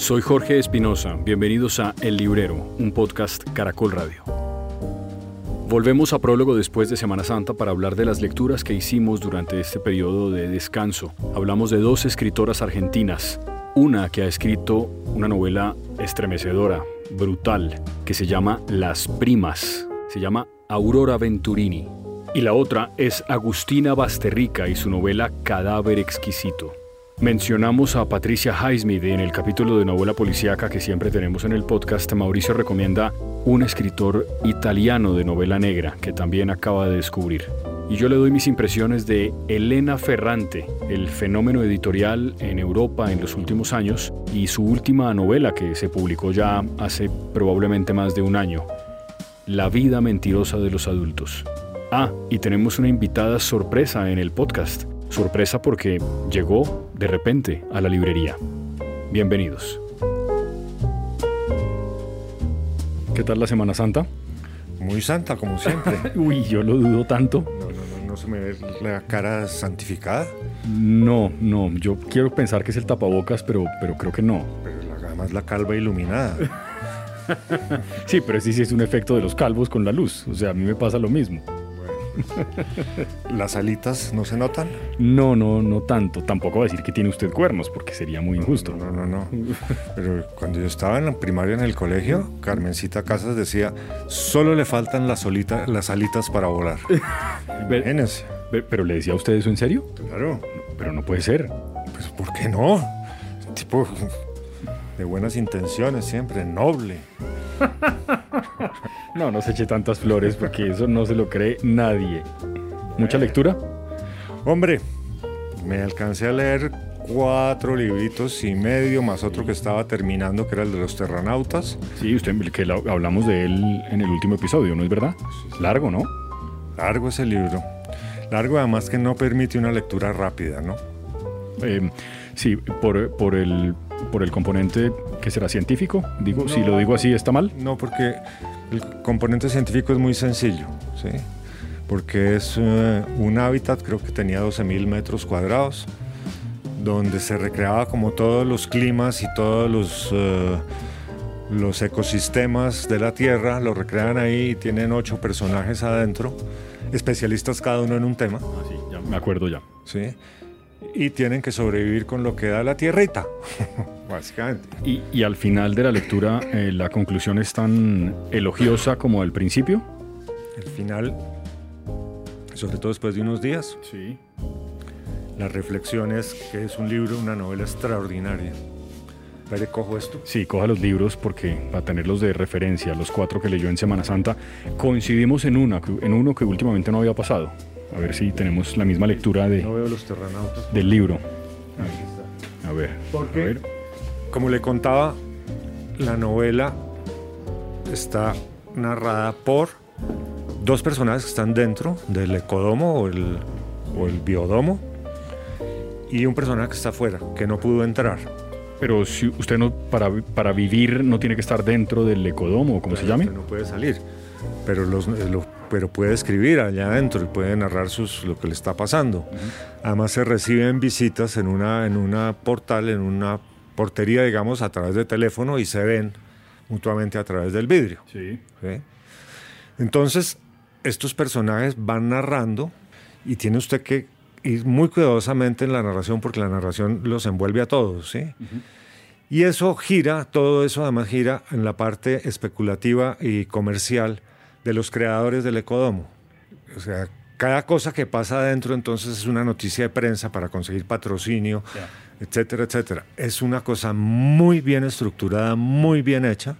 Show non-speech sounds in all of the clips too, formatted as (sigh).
Soy Jorge Espinosa, bienvenidos a El Librero, un podcast Caracol Radio. Volvemos a prólogo después de Semana Santa para hablar de las lecturas que hicimos durante este periodo de descanso. Hablamos de dos escritoras argentinas, una que ha escrito una novela estremecedora, brutal, que se llama Las Primas, se llama Aurora Venturini, y la otra es Agustina Basterrica y su novela Cadáver Exquisito. Mencionamos a Patricia Highsmith en el capítulo de novela policíaca que siempre tenemos en el podcast. Mauricio recomienda un escritor italiano de novela negra que también acaba de descubrir. Y yo le doy mis impresiones de Elena Ferrante, el fenómeno editorial en Europa en los últimos años y su última novela que se publicó ya hace probablemente más de un año, La vida mentirosa de los adultos. Ah, y tenemos una invitada sorpresa en el podcast. Sorpresa porque llegó de repente a la librería. Bienvenidos. ¿Qué tal la Semana Santa? Muy santa, como siempre. (laughs) Uy, yo lo dudo tanto. No, no, no, no se me ve la cara santificada. No, no, yo quiero pensar que es el tapabocas, pero, pero creo que no. Pero la, además la calva iluminada. (laughs) sí, pero sí, sí es un efecto de los calvos con la luz. O sea, a mí me pasa lo mismo. (laughs) ¿Las alitas no se notan? No, no, no tanto. Tampoco va a decir que tiene usted cuernos, porque sería muy injusto. No, no, no. Pero cuando yo estaba en la primaria en el colegio, Carmencita Casas decía, solo le faltan las, las alitas para volar. (laughs) Imagínense. ¿Pero le decía a usted eso en serio? Claro. Pero no puede ser. Pues, ¿por qué no? Tipo de buenas intenciones siempre, noble. (laughs) no, no se eche tantas flores porque eso no se lo cree nadie. ¿Mucha lectura? Hombre, me alcancé a leer cuatro libritos y medio, más otro que estaba terminando, que era el de los terranautas. Sí, usted que hablamos de él en el último episodio, ¿no es verdad? Largo, ¿no? Largo ese libro. Largo además que no permite una lectura rápida, ¿no? Eh, sí, por, por el por el componente que será científico? Digo, si lo digo así, ¿está mal? No, porque el componente científico es muy sencillo, ¿sí? Porque es eh, un hábitat, creo que tenía 12.000 metros cuadrados, donde se recreaba como todos los climas y todos los, eh, los ecosistemas de la Tierra, lo recrean ahí y tienen ocho personajes adentro, especialistas cada uno en un tema. Ah, sí, ya me acuerdo ya. Sí y tienen que sobrevivir con lo que da la tierrita, (laughs) básicamente. Y, y, al final de la lectura, eh, ¿la conclusión es tan elogiosa como al principio? El final, sobre todo después de unos días. Sí. La reflexión es que es un libro, una novela extraordinaria. ¿Vale, cojo esto? Sí, coja los libros porque para tenerlos de referencia, los cuatro que leyó en Semana Santa, coincidimos en, una, en uno que últimamente no había pasado. A ver si tenemos la misma lectura de, no veo los terranautas. del libro. A ver. Porque, a ver. como le contaba, la novela está narrada por dos personajes que están dentro del ecodomo o el, o el biodomo y un personaje que está afuera, que no pudo entrar. Pero si usted no, para, para vivir no tiene que estar dentro del ecodomo, como se llame. no puede salir. Pero los, los pero puede escribir allá adentro y puede narrar sus, lo que le está pasando. Además se reciben visitas en una, en una portal, en una portería, digamos, a través de teléfono y se ven mutuamente a través del vidrio. Sí. Entonces, estos personajes van narrando y tiene usted que ir muy cuidadosamente en la narración porque la narración los envuelve a todos, ¿sí? Y eso gira, todo eso además gira en la parte especulativa y comercial de los creadores del Ecodomo. O sea, cada cosa que pasa adentro entonces es una noticia de prensa para conseguir patrocinio, etcétera, etcétera. Es una cosa muy bien estructurada, muy bien hecha.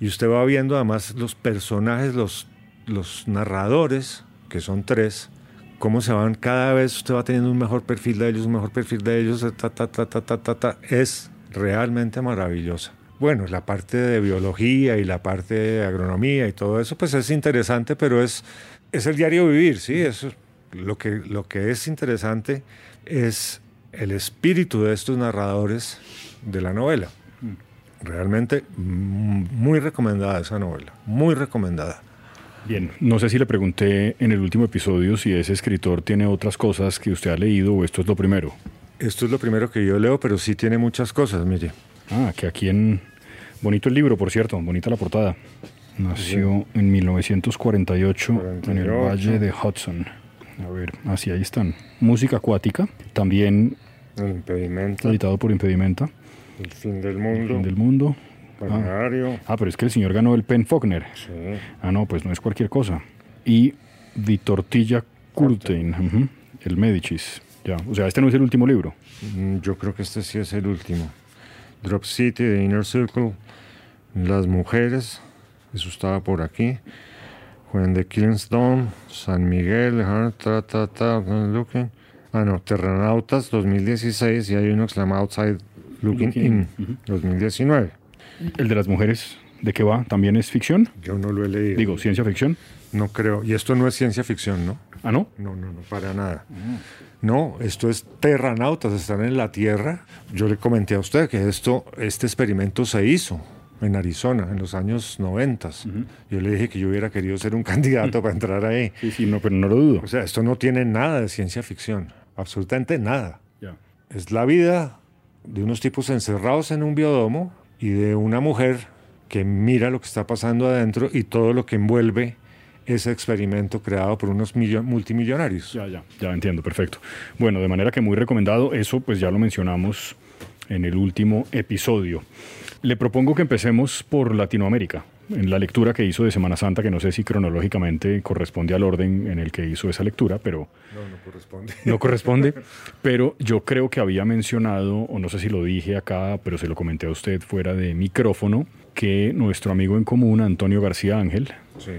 Y usted va viendo además los personajes, los, los narradores, que son tres, cómo se van cada vez, usted va teniendo un mejor perfil de ellos, un mejor perfil de ellos, ta, ta, ta, ta, ta, ta, es realmente maravillosa bueno, la parte de biología y la parte de agronomía y todo eso, pues es interesante, pero es, es el diario vivir, ¿sí? Eso, lo, que, lo que es interesante es el espíritu de estos narradores de la novela. Realmente muy recomendada esa novela, muy recomendada. Bien, no sé si le pregunté en el último episodio si ese escritor tiene otras cosas que usted ha leído o esto es lo primero. Esto es lo primero que yo leo, pero sí tiene muchas cosas, mire. Ah, que aquí en... Bonito el libro, por cierto, bonita la portada. Nació en 1948 en el Valle de Hudson. A ver, así ahí están. Música acuática, también El impedimento. editado por Impedimenta. El fin del mundo. Fin del mundo. Balneario. Ah, pero es que el señor ganó el Pen Faulkner. Sí. Ah, no, pues no es cualquier cosa. Y Di Tortilla Curtain, el Medicis. Ya, o sea, este no es el último libro. Mm, Yo creo que este sí es el último. Drop City, The Inner Circle, Las Mujeres, eso estaba por aquí. The Killings Dawn, San Miguel, ah, ta, ta, ta, looking. Ah, no, Terranautas 2016 y hay uno que se llama Outside Looking, Looking In, In, 2019. El de las mujeres, ¿de qué va? ¿También es ficción? Yo no lo he leído. Digo, ciencia ficción. No creo. Y esto no es ciencia ficción, ¿no? Ah, ¿no? No, no, no, para nada. No, esto es terranautas, están en la Tierra. Yo le comenté a usted que esto, este experimento se hizo en Arizona en los años 90. Yo le dije que yo hubiera querido ser un (laughs) candidato para entrar ahí. Sí, sí, no, pero no lo dudo. O sea, esto no tiene nada de ciencia ficción, absolutamente nada. Ya. Es la vida de unos tipos encerrados en un biodomo y de una mujer que mira lo que está pasando adentro y todo lo que envuelve ese experimento creado por unos millo- multimillonarios. Ya, ya, ya entiendo, perfecto. Bueno, de manera que muy recomendado, eso pues ya lo mencionamos en el último episodio. Le propongo que empecemos por Latinoamérica, en la lectura que hizo de Semana Santa, que no sé si cronológicamente corresponde al orden en el que hizo esa lectura, pero No, no corresponde. (laughs) no corresponde. (laughs) Pero yo creo que había mencionado, o no sé si lo dije acá, pero se lo comenté a usted fuera de micrófono, que nuestro amigo en común, Antonio García Ángel, Sí.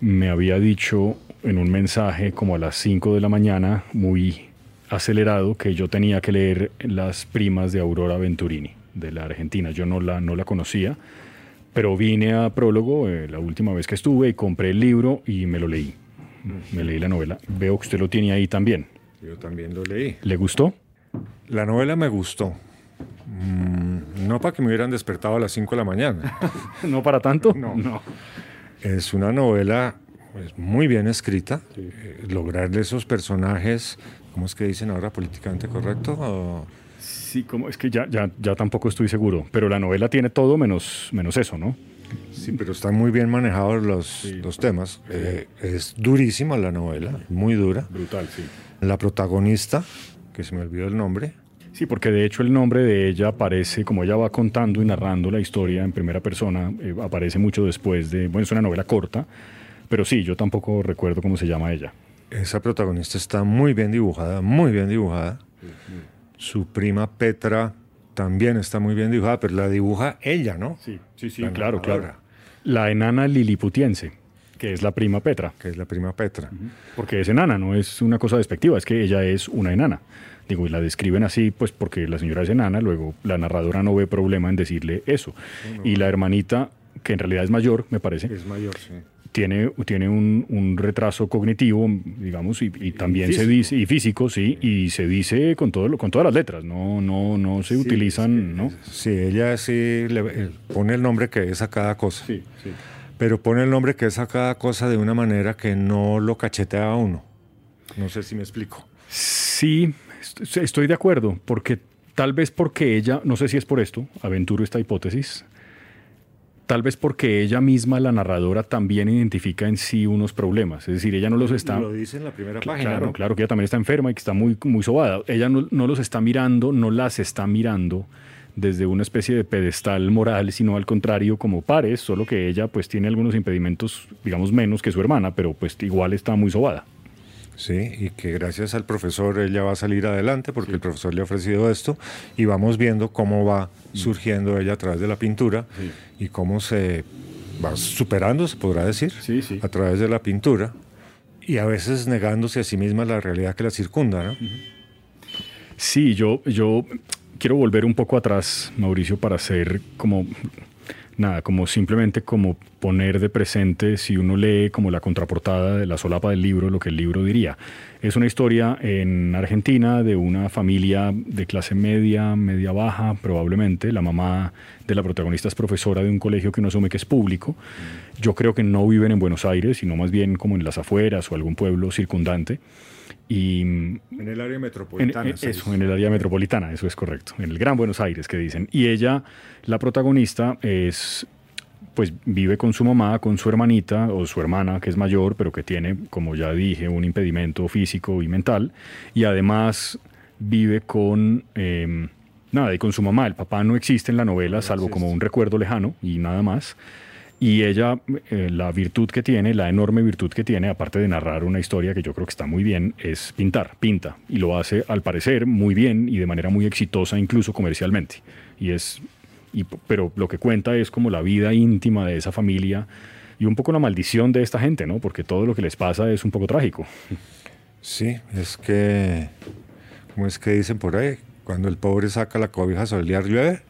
me había dicho en un mensaje como a las 5 de la mañana, muy acelerado, que yo tenía que leer Las primas de Aurora Venturini, de la Argentina. Yo no la, no la conocía, pero vine a Prólogo eh, la última vez que estuve y compré el libro y me lo leí. Me leí la novela. Veo que usted lo tiene ahí también. Yo también lo leí. ¿Le gustó? La novela me gustó. Mm, no para que me hubieran despertado a las 5 de la mañana. (laughs) ¿No para tanto? No. Es una novela pues, muy bien escrita. Eh, lograrle esos personajes, ¿cómo es que dicen ahora políticamente correcto? O- Sí, como es que ya, ya, ya tampoco estoy seguro, pero la novela tiene todo menos, menos eso, ¿no? Sí, pero están muy bien manejados los, los temas. Eh, es durísima la novela, muy dura. Brutal, sí. La protagonista, que se me olvidó el nombre, Sí, porque de hecho el nombre de ella aparece, como ella va contando y narrando la historia en primera persona, eh, aparece mucho después de, bueno, es una novela corta, pero sí, yo tampoco recuerdo cómo se llama ella. esa protagonista está muy bien dibujada, muy bien dibujada. Su prima Petra también está muy bien dibujada, pero la dibuja ella, ¿no? Sí, sí, sí, La claro, narradora. claro. La enana liliputiense, que es la prima Petra, Que es la prima Petra. porque es enana, no es una cosa despectiva, es que ella es una enana. Digo, y la describen así, pues porque la señora es enana, luego la narradora no ve problema en decirle eso. Y la hermanita, que en realidad es mayor, me parece, Es mayor, sí. Tiene, tiene un, un retraso cognitivo, digamos, y, y también se dice, y físico, sí, y se dice con, todo, lo- con todas las letras, no, no, no se utilizan, ¿no? Sí, ella sí le, eh, pone el nombre que es a cada cosa. Sí, sí. Pero pone el nombre que es a cada cosa de una manera que no lo cachetea a uno. No sé si me explico. Sí, est- estoy de acuerdo, porque tal vez porque ella, no sé si es por esto, aventuro esta hipótesis, tal vez porque ella misma, la narradora, también identifica en sí unos problemas, es decir, ella no los está... Lo dice en la primera página. Claro, ¿no? claro que ella también está enferma y que está muy, muy sobada. Ella no, no los está mirando, no las está mirando desde una especie de pedestal moral, sino al contrario, como pares, solo que ella pues tiene algunos impedimentos, digamos, menos que su hermana, pero pues igual está muy sobada. Sí, y que gracias al profesor ella va a salir adelante porque el profesor le ha ofrecido esto y vamos viendo cómo va surgiendo ella a través de la pintura y cómo se va superando, se podrá decir, Sí, sí. a través de la pintura y a veces negándose a sí misma la realidad que la circunda, ¿no? Sí, yo, yo quiero volver un poco atrás, Mauricio, para hacer como, nada, como simplemente como poner de presente si uno lee como la contraportada de la solapa del libro, lo que el libro diría. Es una historia en Argentina de una familia de clase media, media baja, probablemente. La mamá de la protagonista es profesora de un colegio que uno asume que es público. Yo creo que no viven en Buenos Aires, sino más bien como en las afueras o algún pueblo circundante. Y, en el área metropolitana. En, eso, en el área metropolitana, eso es correcto. En el Gran Buenos Aires, que dicen. Y ella, la protagonista, es pues vive con su mamá, con su hermanita o su hermana que es mayor, pero que tiene, como ya dije, un impedimento físico y mental, y además vive con em, nada, y con su mamá. El papá no existe en la novela, salvo como un recuerdo lejano y nada más. Y ella, eh, la virtud que tiene, la enorme virtud que tiene, aparte de narrar una historia que yo creo que está muy bien, es pintar, pinta. Y lo hace, al parecer, muy bien y de manera muy exitosa, incluso comercialmente. Y es pero lo que cuenta es como la vida íntima de esa familia y un poco la maldición de esta gente, ¿no? Porque todo lo que les pasa es un poco trágico. Sí, es que, ¿cómo es que dicen por ahí? Cuando el pobre saca la cobija solear llueve.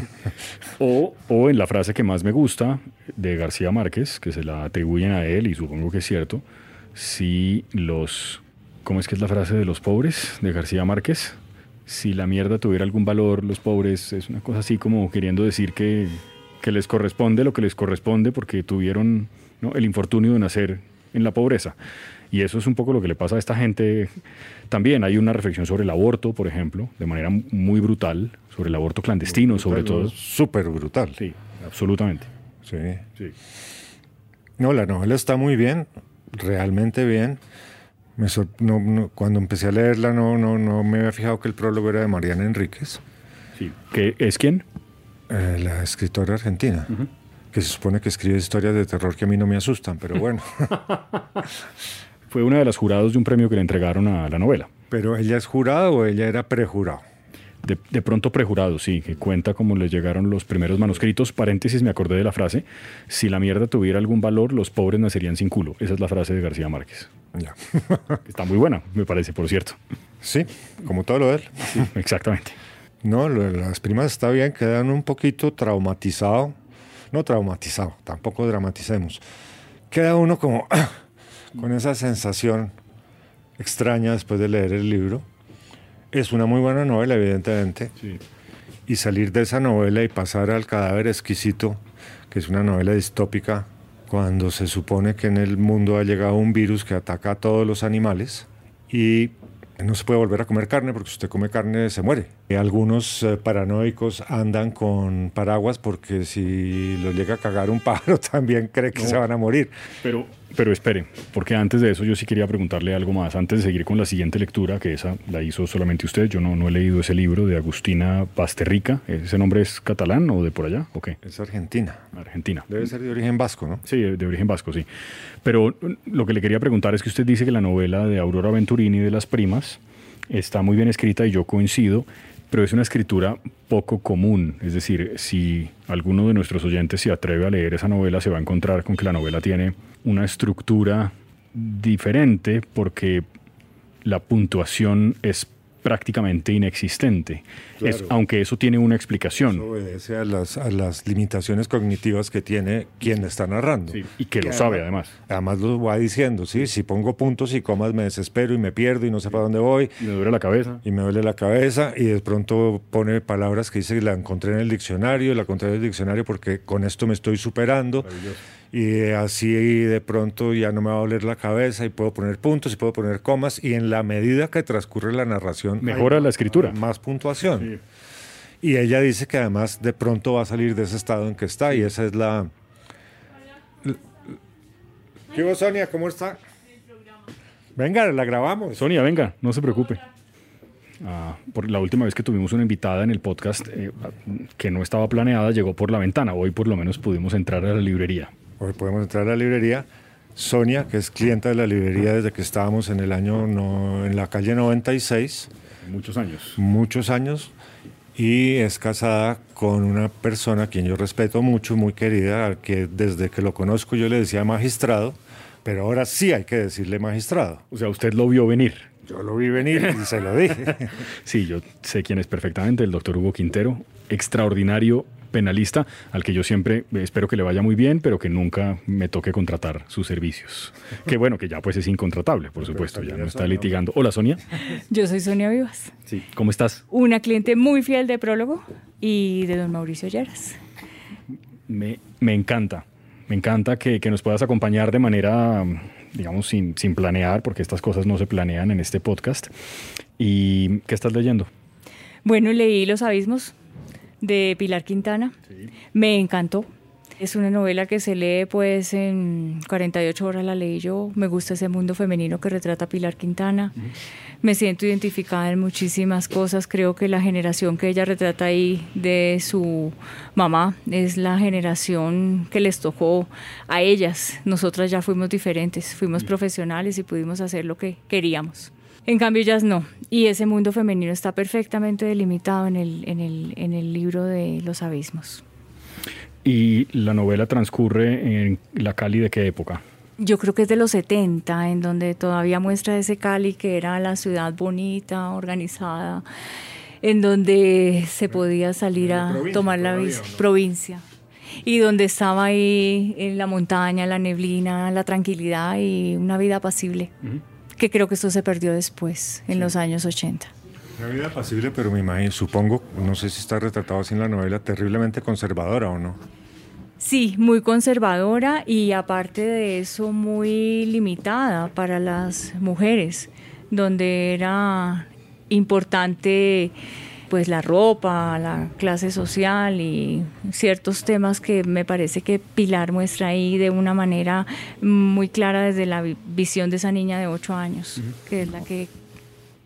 (laughs) o, o en la frase que más me gusta de García Márquez, que se la atribuyen a él y supongo que es cierto, si los... ¿Cómo es que es la frase de los pobres de García Márquez? si la mierda tuviera algún valor, los pobres, es una cosa así como queriendo decir que, les corresponde lo que les corresponde porque tuvieron el infortunio de nacer en la pobreza. Y eso es un poco lo que le pasa a esta gente. También hay una reflexión sobre el aborto, por ejemplo, de manera muy brutal, sobre el aborto clandestino, sobre todo. Súper brutal. Sí, absolutamente. Sí. sí. No, la novela está muy bien, realmente bien cuando empecé a leerla no, no, no me había fijado que el prólogo era de Mariana Enríquez. Sí. ¿Qué, ¿Es quién? Eh, la escritora argentina, que se supone que escribe historias de terror que a mí no me asustan, pero bueno. (laughs) Fue una de las jurados de un premio que le entregaron a la novela. ¿Pero ella es jurada o ella era prejurado? De, pronto prejurado, sí, que cuenta cómo le llegaron los primeros manuscritos. Paréntesis, me acordé de la frase, si la mierda tuviera algún valor, los pobres nacerían sin culo. Esa es la frase de García Márquez. Ya. (laughs) Está muy buena, me parece, por cierto. Sí, como todo lo de él. exactamente. No, las primas está bien, quedan un poquito traumatizado. No traumatizado, tampoco dramaticemos. Queda uno como (clears throat) con esa sensación extraña después de leer el libro es una muy buena novela, evidentemente. Y salir de esa novela y pasar al cadáver exquisito, que es una novela distópica, cuando se supone que en el mundo ha llegado un virus que ataca a todos los animales y no se puede volver a comer carne porque si usted come carne se muere. Y algunos eh, paranoicos andan con paraguas porque si los llega a cagar un pájaro (laughs) también cree que se van a morir. Pero, pero espere, porque antes de eso yo sí quería preguntarle algo más. Antes de seguir con la siguiente lectura, que esa la hizo solamente usted, yo no, no he leído ese libro de Agustina Pasterrica. ¿Ese nombre es catalán o de por allá? ¿O qué? Es argentina. Argentina. Debe ser de origen vasco, ¿no? Sí, de origen vasco, sí. Pero lo que le quería preguntar es que usted dice que la novela de Aurora Venturini de las primas está muy bien escrita y yo coincido, pero es una escritura poco común. Es decir, si alguno de nuestros oyentes se atreve a leer esa novela, se va a encontrar con que la novela tiene una estructura diferente porque la puntuación es prácticamente inexistente, aunque eso tiene una explicación. Eso obedece a las, a las limitaciones cognitivas que tiene quien está narrando. y que lo sabe además. Además lo va diciendo, ¿sí? si pongo puntos y comas me desespero y me pierdo y no sé para dónde voy. Y me duele la cabeza. Y me duele la cabeza y de pronto pone palabras que dice que la encontré en el diccionario, la encontré en el diccionario porque con esto me estoy superando y así de pronto ya no me va a doler la cabeza y puedo poner puntos y puedo poner comas y en la medida que transcurre la narración mejora la escritura más puntuación y ella dice que además de pronto va a salir de ese estado en que está y esa es la ¿Qué hubo, Sonia? ¿Cómo está? Venga, la grabamos. Sonia, venga, no se preocupe. Ah, por la última vez que tuvimos una invitada en el podcast eh, que no estaba planeada, llegó por la ventana. Hoy por lo menos pudimos entrar a la librería. Hoy podemos entrar a la librería. Sonia, que es clienta de la librería desde que estábamos en el año, no, en la calle 96. Muchos años. Muchos años. Y es casada con una persona a quien yo respeto mucho, muy querida, que desde que lo conozco yo le decía magistrado, pero ahora sí hay que decirle magistrado. O sea, usted lo vio venir. Yo lo vi venir y se lo dije. (laughs) sí, yo sé quién es perfectamente, el doctor Hugo Quintero, extraordinario penalista al que yo siempre espero que le vaya muy bien, pero que nunca me toque contratar sus servicios. (laughs) Que bueno, que ya pues es incontratable, por supuesto, ya no está litigando. Hola Sonia. (laughs) Yo soy Sonia Vivas. Sí, ¿cómo estás? Una cliente muy fiel de Prólogo y de don Mauricio Lleras. Me, me encanta, me encanta que, que, nos puedas acompañar de manera, digamos, sin, sin planear, porque estas cosas no se planean en este podcast. ¿Y qué estás leyendo? Bueno, leí Los Abismos de Pilar Quintana. Sí. Me encantó. Es una novela que se lee pues en 48 horas la leí yo. Me gusta ese mundo femenino que retrata Pilar Quintana. Uh -huh. Me siento identificada en muchísimas cosas. Creo que la generación que ella retrata ahí de su mamá es la generación que les tocó a ellas. Nosotras ya fuimos diferentes, fuimos uh -huh. profesionales y pudimos hacer lo que queríamos. En cambio, ellas no. Y ese mundo femenino está perfectamente delimitado en el, en el, en el libro de Los Abismos. ¿Y la novela transcurre en la Cali de qué época? Yo creo que es de los 70, en donde todavía muestra ese Cali que era la ciudad bonita, organizada, en donde se podía salir a tomar la provincia. Y donde estaba ahí en la montaña, la neblina, la tranquilidad y una vida apacible. Uh -huh que creo que esto se perdió después, en sí. los años 80. Una vida apacible, pero me imagino, supongo, no sé si está retratado así en la novela, terriblemente conservadora o no. Sí, muy conservadora y aparte de eso muy limitada para las mujeres, donde era importante pues la ropa, la clase social y ciertos temas que me parece que Pilar muestra ahí de una manera muy clara desde la visión de esa niña de 8 años, uh -huh. que es la que...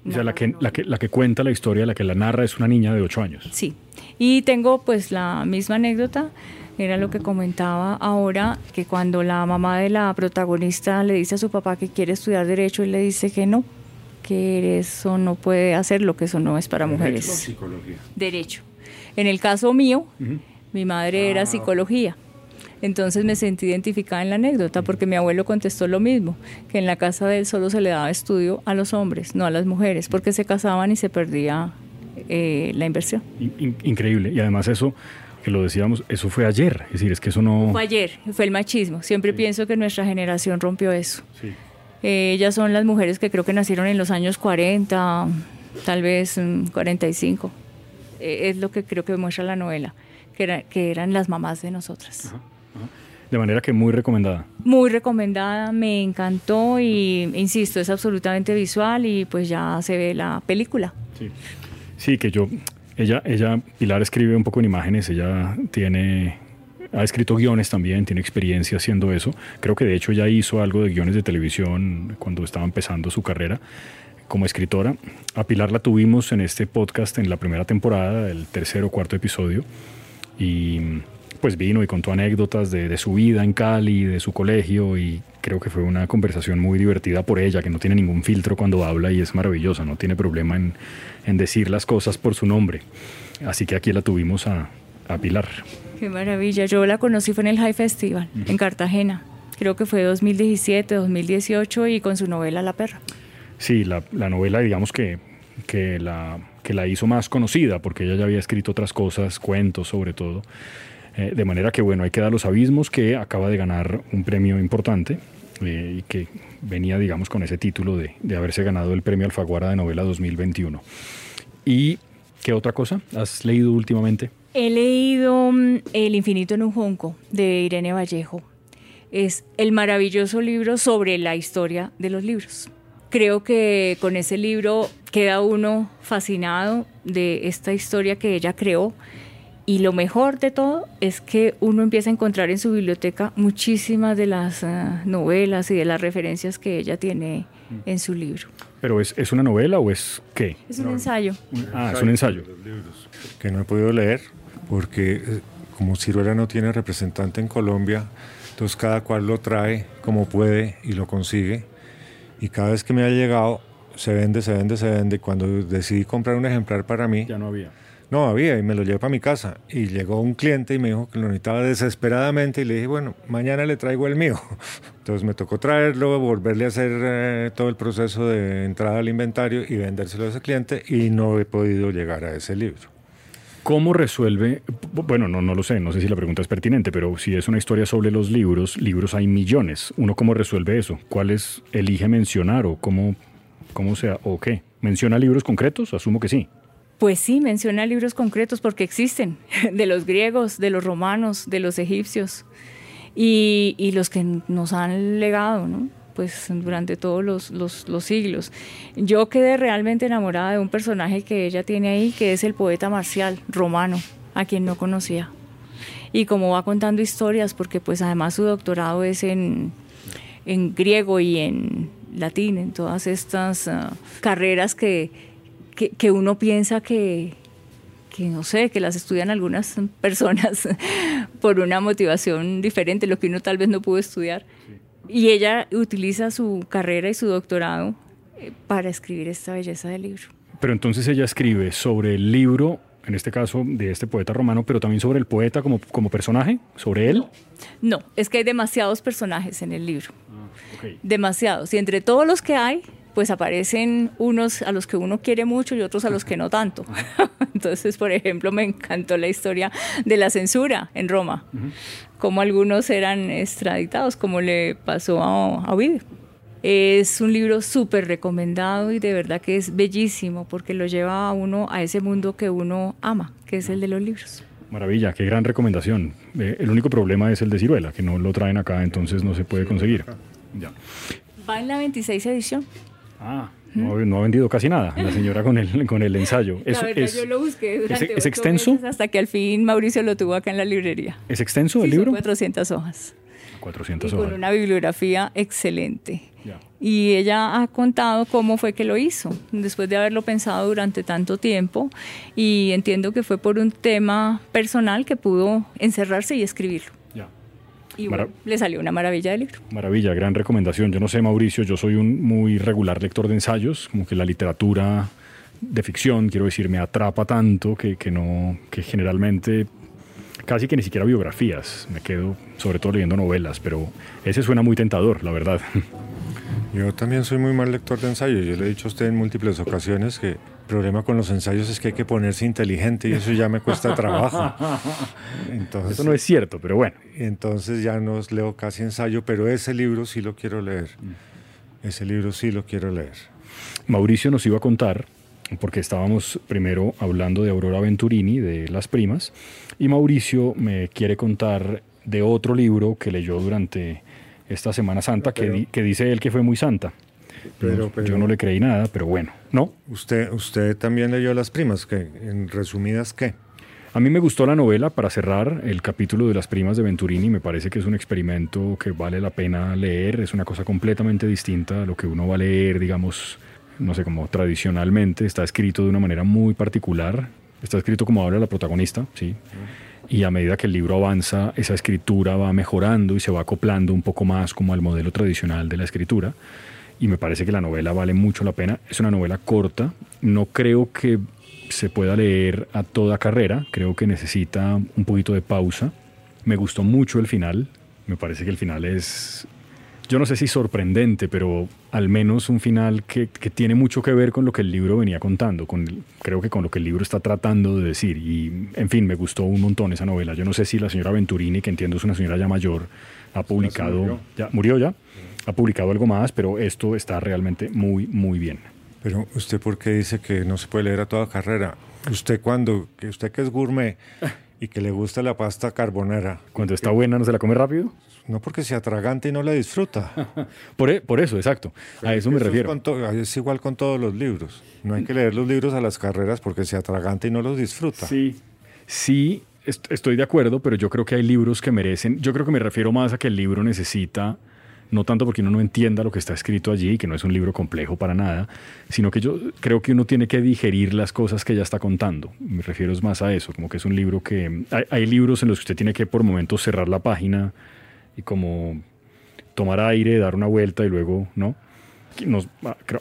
O sea, la que, la, que, la que cuenta la historia, la que la narra es una niña de 8 años. Sí, y tengo pues la misma anécdota era lo que comentaba ahora, que cuando la mamá de la protagonista le dice a su papá que quiere estudiar derecho, él le dice que no, que eso no puede hacerlo, que eso no es para mujeres. ¿Derecho psicología? Derecho. En el caso mío, uh -huh. mi madre ah, era psicología. Entonces me sentí identificada en la anécdota porque mi abuelo contestó lo mismo, que en la casa de él solo se le daba estudio a los hombres, no a las mujeres, porque se casaban y se perdía eh, la inversión. In increíble. Y además eso, que lo decíamos, eso fue ayer. Es decir, es que eso no... Fue ayer, fue el machismo. Siempre sí. pienso que nuestra generación rompió eso. Sí. Eh, ellas son las mujeres que creo que nacieron en los años 40, tal vez 45. Eh, es lo que creo que muestra la novela, que, era, que eran las mamás de nosotras. Ajá, ajá. De manera que muy recomendada. Muy recomendada, me encantó y insisto, es absolutamente visual y pues ya se ve la película. Sí, sí que yo, ella, ella, Pilar escribe un poco en imágenes, ella tiene ha escrito guiones también, tiene experiencia haciendo eso. Creo que de hecho ya hizo algo de guiones de televisión cuando estaba empezando su carrera como escritora. A Pilar la tuvimos en este podcast en la primera temporada, el tercer o cuarto episodio, y pues vino y contó anécdotas de, su vida en Cali, de su colegio, y creo que fue una conversación muy divertida por ella, que no tiene ningún filtro cuando habla y es maravillosa, no tiene problema en, decir las cosas por su nombre. Así que aquí la tuvimos a Pilar. Qué maravilla. Yo la conocí fue en el High Festival, uh -huh. en Cartagena. Creo que fue 2017, 2018 y con su novela La Perra. Sí, la, la novela, digamos que, que, la, que la hizo más conocida, porque ella ya había escrito otras cosas, cuentos sobre todo. Eh, de manera que, bueno, hay que dar los abismos que acaba de ganar un premio importante eh, y que venía, digamos, con ese título de, de haberse ganado el premio Alfaguara de novela 2021. ¿Y qué otra cosa has leído últimamente? He leído mm, El infinito en un junco de Irene Vallejo. Es el maravilloso libro sobre la historia de los libros. Creo que con ese libro queda uno fascinado de esta historia que ella creó y lo mejor de todo es que uno empieza a encontrar en su biblioteca muchísimas de las uh, novelas y de las referencias que ella tiene en su libro. ¿Pero es, es una novela o es qué? Es un no, ensayo. Un, ah, es un ensayo. Que no he podido leer porque eh, como Ciruela no tiene representante en Colombia, entonces cada cual lo trae como puede y lo consigue. Y cada vez que me ha llegado, se vende, se vende, se vende. Y cuando decidí comprar un ejemplar para mí... Ya no había. No había, y me lo llevé para mi casa. Y llegó un cliente y me dijo que lo necesitaba desesperadamente. Y le dije, bueno, mañana le traigo el mío. (laughs) Entonces me tocó traerlo, volverle a hacer eh, todo el proceso de entrada al inventario y vendérselo a ese cliente. Y no he podido llegar a ese libro. ¿Cómo resuelve? Bueno, no, no lo sé, no sé si la pregunta es pertinente, pero si es una historia sobre los libros, libros hay millones. ¿Uno cómo resuelve eso? ¿Cuáles elige mencionar o cómo, cómo sea o qué? ¿Menciona libros concretos? Asumo que sí. Pues sí, menciona libros concretos porque existen, (laughs) de los griegos, de los romanos, de los egipcios y, y los que nos han legado, ¿no? Pues durante todos los, los, siglos. Yo quedé realmente enamorada de un personaje que ella tiene ahí, que es el poeta marcial romano, a quien no conocía. Y como va contando historias, porque pues además su doctorado es en, en griego y en latín, en todas estas ah, carreras que, que, que, uno piensa que, que no sé, que las estudian algunas (laughs) personas por una motivación diferente, lo que uno tal vez no pudo estudiar. Y ella utiliza su carrera y su doctorado eh, para escribir esta belleza del libro. Pero entonces ella escribe sobre el libro, en este caso de este poeta romano, pero también sobre el poeta como, como personaje, sobre él. No, es que hay demasiados personajes en el libro. Ah, demasiados. Y entre todos los que hay, pues aparecen unos a los que uno quiere mucho y otros a los que no tanto. (laughs) (laughs) Entonces, por ejemplo, me encantó la historia de la censura en Roma, como algunos eran extraditados, como le pasó a, a Ovidio. Es un libro súper recomendado y de verdad que es bellísimo porque lo lleva a uno a ese mundo que uno ama, que es el de los libros. Maravilla, qué gran recomendación. Eh, el único problema es el de ciruela, que no lo traen acá, entonces no se puede conseguir. Ya. Va en la 26 edición. Ah, no, ha vendido casi nada la señora con el, con el ensayo. Es, la verdad, yo lo busqué durante ¿Es, extenso? hasta que al fin Mauricio lo tuvo acá en la librería. ¿Es extenso el libro? Son 400 hojas. 400 y hojas. Con una bibliografía excelente. Y ella ha contado cómo fue que lo hizo, después de haberlo pensado durante tanto tiempo. Y entiendo que fue por un tema personal que pudo encerrarse y escribirlo. Y le salió una maravilla de libro. Maravilla, gran recomendación. Yo no sé, Mauricio, yo soy un muy regular lector de ensayos, como que la literatura de ficción, quiero decir, me atrapa tanto que, que no, que generalmente casi que ni siquiera biografías, me quedo sobre todo leyendo novelas, pero ese suena muy tentador, la verdad. (laughs) Yo también soy muy mal lector de ensayos, yo le he dicho a usted en múltiples ocasiones que problema con los ensayos es que hay que ponerse inteligente y eso ya me cuesta trabajo. (laughs) Entonces, eso no es cierto, pero bueno. Entonces ya no leo casi ensayo, pero ese libro sí lo quiero leer. Mm. Ese libro sí lo quiero leer. Mauricio nos iba a contar, porque estábamos primero hablando de Aurora Venturini, de Las Primas, y Mauricio me quiere contar de otro libro que leyó durante esta Semana Santa, que, que dice él que fue muy santa. Pero, yo no le creí nada, pero bueno, ¿no? Usted, usted también leyó Las Primas, que en resumidas, ¿qué? A mí me gustó la novela para cerrar el capítulo de las primas de Venturini. Me parece que es un experimento que vale la pena leer. Es una cosa completamente distinta a lo que uno va a leer, digamos, no sé, como tradicionalmente. Está escrito de una manera muy particular. Está escrito como habla la protagonista, sí. Y a medida que el libro avanza, esa escritura va mejorando y se va acoplando un poco más como al modelo tradicional de la escritura y me parece que la novela vale mucho la pena. Es una novela corta, no creo que se pueda leer a toda carrera, creo que necesita un poquito de pausa. Me gustó mucho el final, me parece que el final es, yo no sé si sorprendente, pero al menos un final que, que tiene mucho que ver con lo que el libro venía contando, con, creo que con lo que el libro está tratando de decir. Y, en fin, me gustó un montón esa novela. Yo no sé si la señora Venturini, que entiendo es una señora ya mayor, ha publicado... Murió. ¿Ya murió ya? Ha publicado algo más, pero esto está realmente muy, muy bien. Pero usted, ¿por qué dice que no se puede leer a toda carrera? Usted cuando, que usted que es gourmet y que le gusta la pasta carbonera. Cuando está buena, ¿no se la come rápido? No porque se atragante y no la disfruta. (laughs) por, e, por, eso, exacto. a eso me refiero. Es, es, igual con todos los libros. No hay que leer los libros a las carreras porque se atragante y no los disfruta. Sí, sí, estoy de acuerdo, pero yo creo que hay libros que merecen. Yo creo que me refiero más a que el libro necesita no tanto porque uno no entienda lo que está escrito allí, que no es un libro complejo para nada, sino que yo creo que uno tiene que digerir las cosas que ella está contando. Me refiero más a eso, como que es un libro que... Hay, libros en los que usted tiene que por momentos cerrar la página y como tomar aire, dar una vuelta y luego, ¿no?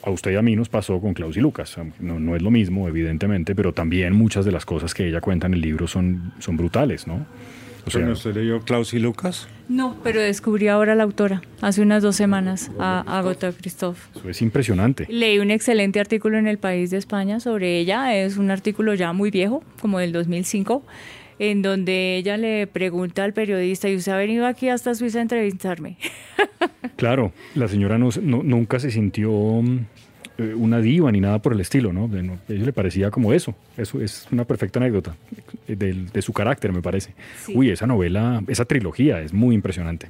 a usted y a mí nos pasó con Klaus y Lucas. No, no, es lo mismo, evidentemente, pero también muchas de las cosas que ella cuenta en el libro son, son brutales, ¿no? O sea, ¿usted leyó Klaus y Lucas? No, pero descubrí ahora la autora, hace unas dos semanas, a Agota Christoph. Eso es impresionante. Leí un excelente artículo en El País de España sobre ella, es un artículo ya muy viejo, como del 2005, en donde ella le pregunta al periodista, ¿y usted ha venido aquí hasta Suiza a entrevistarme? (laughs) Claro, la señora nunca se sintió mm, una diva ni nada por el estilo, ¿no? A ella le parecía como eso. Eso es una perfecta anécdota de, su carácter, me parece. Uy, esa novela, esa trilogía es muy impresionante.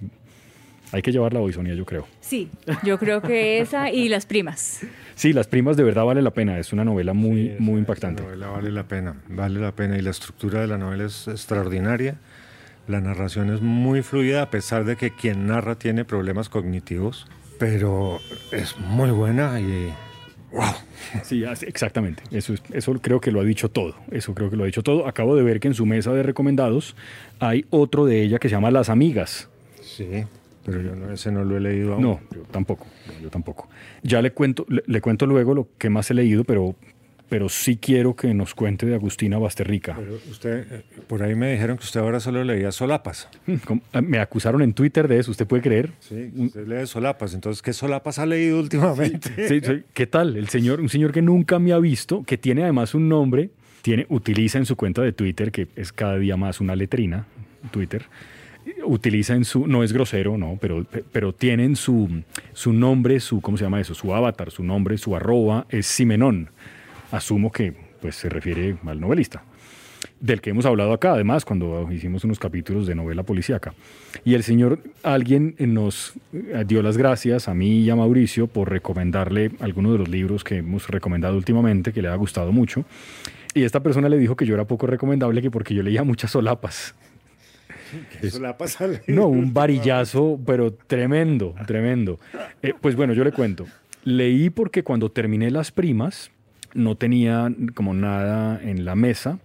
Hay que llevarla hoy, Sonia, yo creo. Sí, yo creo que esa y Las Primas. Sí, Las Primas de verdad vale la pena. Es una novela muy, muy impactante. La novela vale la pena, vale la pena. Y la estructura de la novela es extraordinaria. La narración es muy fluida, a pesar de que quien narra tiene problemas cognitivos. Pero es muy buena y ¡Wow! Sí, exactamente. Eso, eso creo que lo ha dicho todo. Eso creo que lo ha dicho todo. Acabo de ver que en su mesa de recomendados hay otro de ella que se llama Las Amigas. Sí, pero yo no, ese no lo he leído aún. No, yo tampoco. Yo tampoco. Ya le cuento, le cuento luego lo que más he leído, pero pero sí quiero que nos cuente de Agustina Basterrica. Pero usted, eh, por ahí me dijeron que usted ahora solo leía solapas. (laughs) Ah, me acusaron en Twitter de eso, ¿usted puede creer? Sí, usted lee solapas. Entonces, ¿qué solapas ha leído últimamente? Sí, ¿Qué tal? El señor, un señor que nunca me ha visto, que tiene además un nombre, tiene, utiliza en su cuenta de Twitter, que es cada día más una letrina, Twitter, utiliza en su, no es grosero, no, pero, pero tiene en su, su nombre, su, ¿cómo se llama eso? Su avatar, su nombre, su arroba, es Simenón asumo que pues, se refiere al novelista, del que hemos hablado acá, además, cuando hicimos unos capítulos de novela policíaca. Y el señor, alguien nos eh, dio las gracias a mí y a Mauricio por recomendarle algunos de los libros que hemos recomendado últimamente, que le ha gustado mucho. Y esta persona le dijo que yo era poco recomendable, que porque yo leía muchas solapas. ¿Qué solapas (laughs) No, un varillazo, pero tremendo, tremendo. Eh, pues bueno, yo le cuento. Leí porque cuando terminé Las Primas, no tenía como nada en la mesa.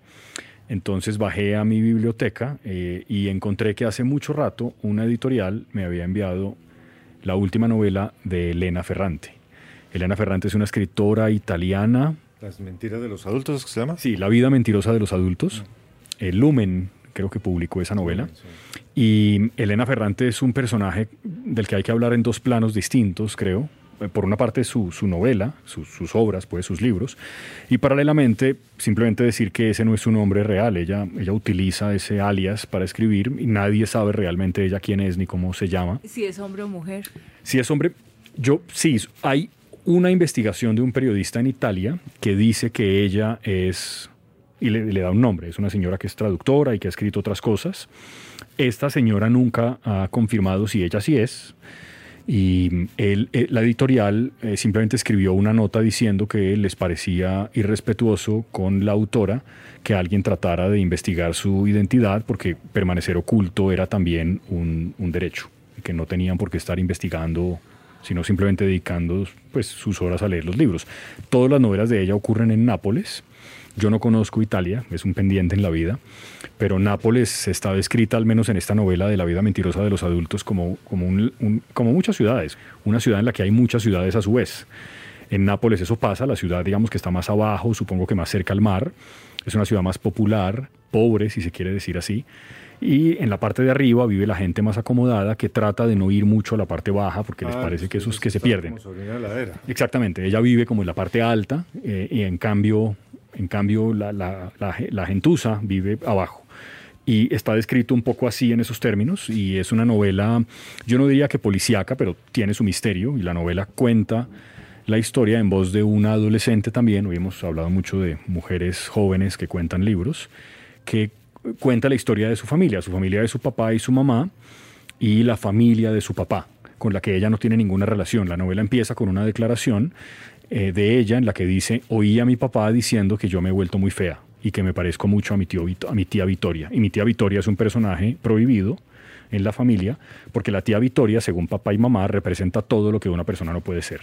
Entonces bajé a mi biblioteca eh, y encontré que hace mucho rato una editorial me había enviado la última novela de Elena Ferrante. Elena Ferrante es una escritora italiana. Las mentiras de los adultos, ¿qué se llama? Sí, La vida mentirosa de los adultos. El ah. Lumen, creo que publicó esa novela. Y Elena Ferrante es un personaje del que hay que hablar en dos planos distintos, creo. Por una parte su, novela, sus obras, pues sus libros, y paralelamente simplemente decir que ese no es su nombre real, ella, ella utiliza ese alias para escribir y nadie sabe realmente ella quién es ni cómo se llama. Si es hombre o mujer. Si es hombre, yo sí, hay una investigación de un periodista en Italia que dice que ella es, y le, le da un nombre, es una señora que es traductora y que ha escrito otras cosas. Esta señora nunca ha confirmado si ella sí es y eh, la editorial eh, simplemente escribió una nota diciendo que les parecía irrespetuoso con la autora que alguien tratara de investigar su identidad porque permanecer oculto era también un, un derecho que no tenían por qué estar investigando sino simplemente dedicando pues, sus horas a leer los libros. Todas las novelas de ella ocurren en Nápoles yo no conozco Italia, es un pendiente en la vida, pero Nápoles está descrita, al menos en esta novela de la vida mentirosa de los adultos, como, como, como muchas ciudades, una ciudad en la que hay muchas ciudades a su vez. En Nápoles eso pasa, la ciudad digamos que está más abajo, supongo que más cerca al mar, es una ciudad más popular, pobre si se quiere decir así, y en la parte de arriba vive la gente más acomodada que trata de no ir mucho a la parte baja porque les ah, parece que esos que se pierden. Exactamente, ella vive como en la parte alta eh, y en cambio en cambio, la, la, gentuza vive abajo y está descrito un poco así en esos términos y es una novela, yo no diría que policíaca, pero tiene su misterio y la novela cuenta la historia en voz de una adolescente también, hoy hemos hablado mucho de mujeres jóvenes que cuentan libros, que cuenta la historia de su familia, su familia de su papá y su mamá y la familia de su papá, con la que ella no tiene ninguna relación. La novela empieza con una declaración eh, de ella en la que dice, oí a mi papá diciendo que yo me he vuelto muy fea y que me parezco mucho a mi, tía Victoria. Y mi tía Victoria es un personaje prohibido en la familia porque la tía Victoria, según papá y mamá, representa todo lo que una persona no puede ser.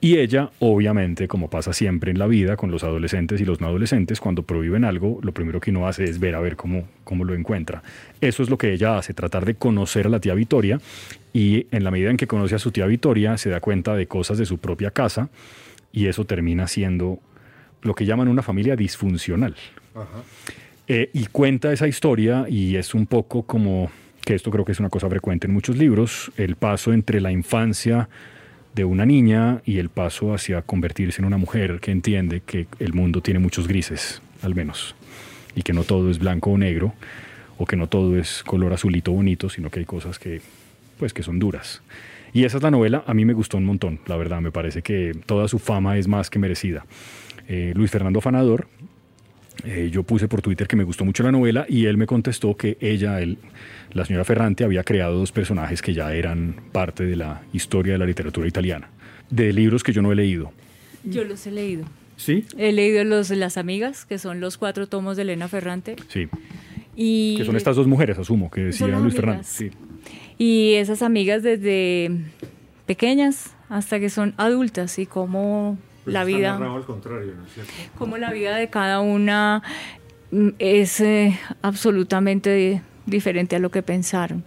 Y ella, obviamente, como pasa siempre en la vida con los adolescentes y los no adolescentes, cuando prohíben algo, lo primero que uno hace es ver a ver cómo, cómo lo encuentra. Eso es lo que ella hace, tratar de conocer a la tía Victoria y en la medida en que conoce a su tía Victoria, se da cuenta de cosas de su propia casa y eso termina siendo lo que llaman una familia disfuncional. Eh, y cuenta esa historia y es un poco como, que esto creo que es una cosa frecuente en muchos libros, el paso entre la infancia de una niña y el paso hacia convertirse en una mujer que entiende que el mundo tiene muchos grises, al menos, y que no todo es blanco o negro, o que no todo es color azulito bonito, sino que hay cosas que, pues, que son duras. Y esa es la novela, a mí me gustó un montón, la verdad, me parece que toda su fama es más que merecida. Eh, Luis Fernando Fanador, eh, yo puse por Twitter que me gustó mucho la novela y él me contestó que ella, la señora Ferrante, había creado dos personajes que ya eran parte de la historia de la literatura italiana, de libros que yo no he leído. Yo los he leído. ¿Sí? He leído los Las Amigas, que son los cuatro tomos de Elena Ferrante. Sí. Y que son estas dos mujeres, asumo, que decía Luis Fernando. Sí. Y esas amigas desde pequeñas hasta que son adultas y cómo la vida... Al contrario, Cómo la vida de cada una mm, es eh, absolutamente diferente a lo que pensaron.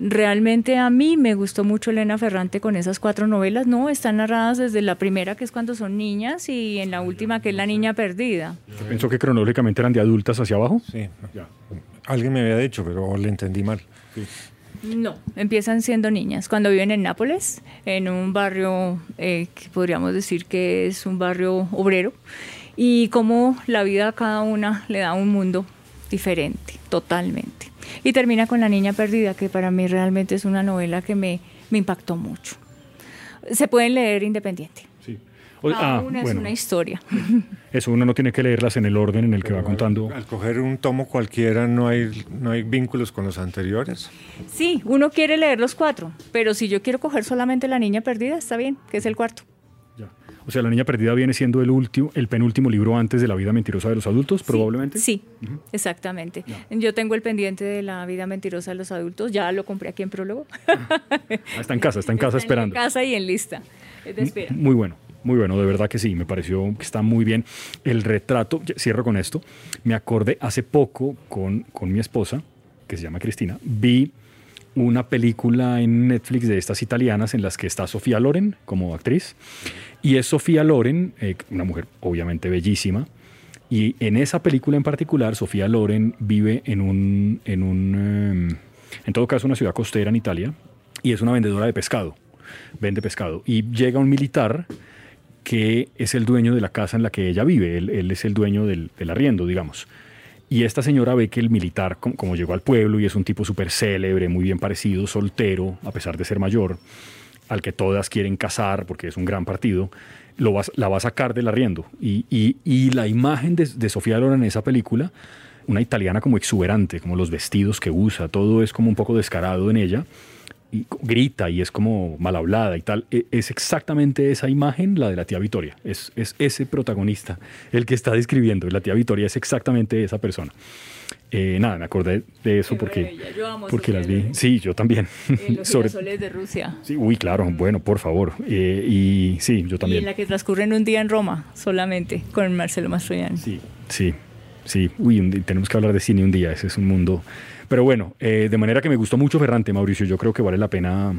Realmente a mí me gustó mucho Elena Ferrante con esas cuatro novelas. No, están narradas desde la primera, que es cuando son niñas, y en la última, que es La Niña Perdida. Pensó que cronológicamente eran de adultas hacia abajo. Sí, alguien me había dicho, pero le entendí mal. No, empiezan siendo niñas. Cuando viven en Nápoles, en un barrio eh, que podríamos decir que es un barrio obrero, y cómo la vida a cada una le da un mundo diferente, totalmente. Y termina con La Niña Perdida, que para mí realmente es una novela que me, me impactó mucho. Se pueden leer independiente. Ah, una es una historia. (laughs) Eso uno no tiene que leerlas en el orden en el que va contando. Al coger un tomo cualquiera no hay, no hay vínculos con los anteriores. Sí, uno quiere leer los cuatro, pero si yo quiero coger solamente La Niña Perdida, está bien, que es el cuarto. O sea, La Niña Perdida viene siendo el último, el penúltimo libro antes de La vida mentirosa de los adultos, probablemente. Sí, exactamente. Yo tengo el pendiente de La vida mentirosa de los adultos, ya lo compré aquí en prólogo. Ah, está en casa, está en (laughs) casa esperando. En casa y en lista. Muy bueno. Muy bueno, de verdad que sí, me pareció que está muy bien. El retrato, cierro con esto, me acordé hace poco con, con mi esposa, que se llama Cristina, vi una película en Netflix de estas italianas en las que está Sofía Loren como actriz. Y es Sofía Loren, eh, una mujer obviamente bellísima. Y en esa película en particular, Sofía Loren vive en un, en un, em, en todo caso, una ciudad costera en Italia y es una vendedora de pescado. Vende pescado. Y llega un militar que es el dueño de la casa en la que ella vive, él, es el dueño del, arriendo, digamos. Y esta señora ve que el militar, como, llegó al pueblo y es un tipo súper célebre, muy bien parecido, soltero, a pesar de ser mayor, al que todas quieren casar porque es un gran partido, lo la va a sacar del arriendo. Y, la imagen de, de Sofía Loren en esa película, una italiana como exuberante, como los vestidos que usa, todo es como un poco descarado en ella y grita y es como mal hablada y tal, e, es exactamente esa imagen la de la tía Victoria. Es, es ese protagonista el que está describiendo. La tía Victoria es exactamente esa persona. Eh, nada, me acordé de eso porque, porque las vi. Sí, yo también. Eh, los (laughs) Sobre, soles de Rusia. Sí, uy, claro, bueno, por favor. Eh, y sí, yo también. Y en la que transcurre en un día en Roma, solamente, con Marcelo Mastroianni. Sí, sí, sí. Uy, tenemos que hablar de cine un día. Ese es un mundo pero bueno, eh, de manera que me gustó mucho Ferrante, Mauricio. Yo creo que vale la pena,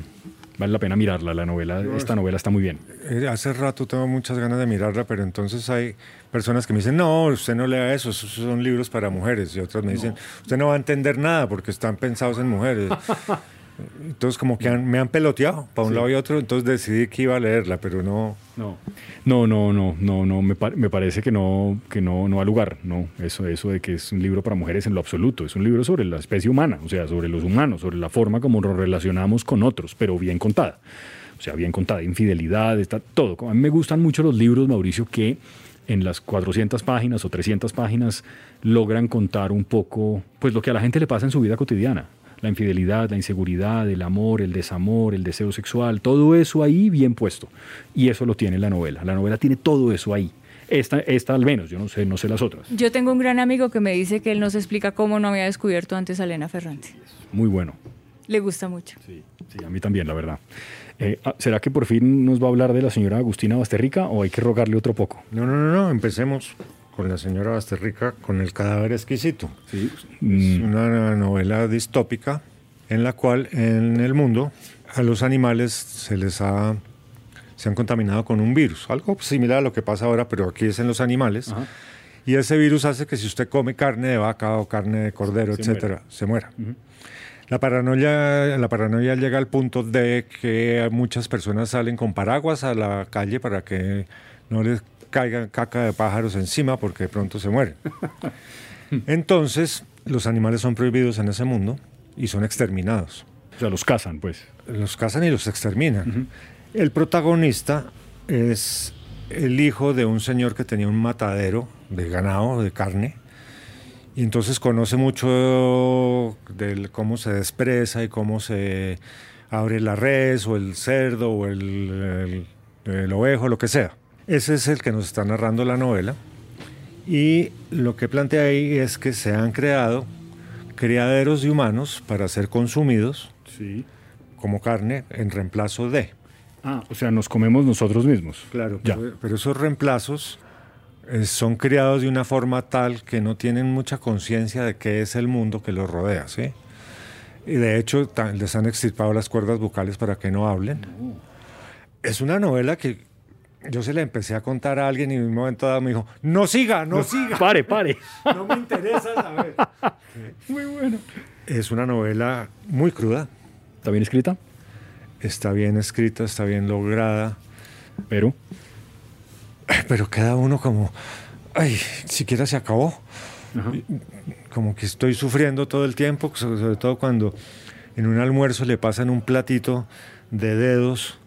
vale la pena mirarla. La novela, esta novela está muy bien. Eh, hace rato tengo muchas ganas de mirarla, pero entonces hay personas que me dicen, no, usted no lea eso, esos son libros para mujeres. Y otras me dicen, usted no va a entender nada porque están pensados en mujeres. (laughs) Entonces como que me han peloteado para un lado y otro, entonces decidí que iba a leerla, pero no... No, no, no, no, no, no me, me, parece que no, que no, no ha lugar, no, eso, eso de que es un libro para mujeres en lo absoluto, es un libro sobre la especie humana, o sea, sobre los humanos, sobre la forma como nos relacionamos con otros, pero bien contada, o sea, bien contada, infidelidad, está todo. A mí me gustan mucho los libros, Mauricio, que en las 400 páginas o 300 páginas logran contar un poco, pues lo que a la gente le pasa en su vida cotidiana la infidelidad, la inseguridad, el amor, el desamor, el deseo sexual, todo eso ahí bien puesto. Y eso lo tiene la novela. La novela tiene todo eso ahí. Esta, esta al menos, yo no sé, no sé las otras. Yo tengo un gran amigo que me dice que él nos explica cómo no había descubierto antes a Elena Ferrante. Muy bueno. Le gusta mucho. Sí, sí a mí también, la verdad. Eh, ah, ¿Será que por fin nos va a hablar de la señora Agustina Basterrica o hay que rogarle otro poco? No, no, no, no. empecemos con la señora Basterrica con El cadáver exquisito. Sí. Es mm. una novela distópica en la cual en el mundo a los animales se les ha se han contaminado con un virus, algo similar a lo que pasa ahora, pero aquí es en los animales. Y ese virus hace que si usted come carne de vaca o carne de cordero, Se etcétera, muera. se muera. La paranoia, la paranoia llega al punto de que muchas personas salen con paraguas a la calle para que no les caiga caca de pájaros encima porque de pronto se mueren. (laughs) Entonces, los animales son prohibidos en ese mundo y son exterminados. O sea, los cazan, pues. Los cazan y los exterminan. El protagonista es el hijo de un señor que tenía un matadero de ganado, de carne, y entonces conoce mucho de cómo se despreza y cómo se abre la res o el cerdo o el, el, el ovejo, lo que sea. Ese es el que nos está narrando la novela. Y lo que plantea ahí es que se han creado criaderos de humanos para ser consumidos Sí. como carne en reemplazo de. Ah, o sea, nos comemos nosotros mismos. Claro, Ya. pero, pero esos reemplazos eh, son criados de una forma tal que no tienen mucha conciencia de qué es el mundo que los rodea, ¿sí? Y de hecho les han extirpado las cuerdas vocales para que no hablen. Es una novela que yo se la empecé a contar a alguien y en un momento dado me dijo, no siga, no siga, Pare, pare. (laughs) no me interesa saber. (laughs) Muy bueno. Es una novela muy cruda, ¿Está bien escrita? está bien escrita, está bien lograda. Pero. pero queda uno como, ay, siquiera se acabó. Como que estoy sufriendo todo el tiempo, so- sobre todo cuando en un almuerzo le pasan un platito de dedos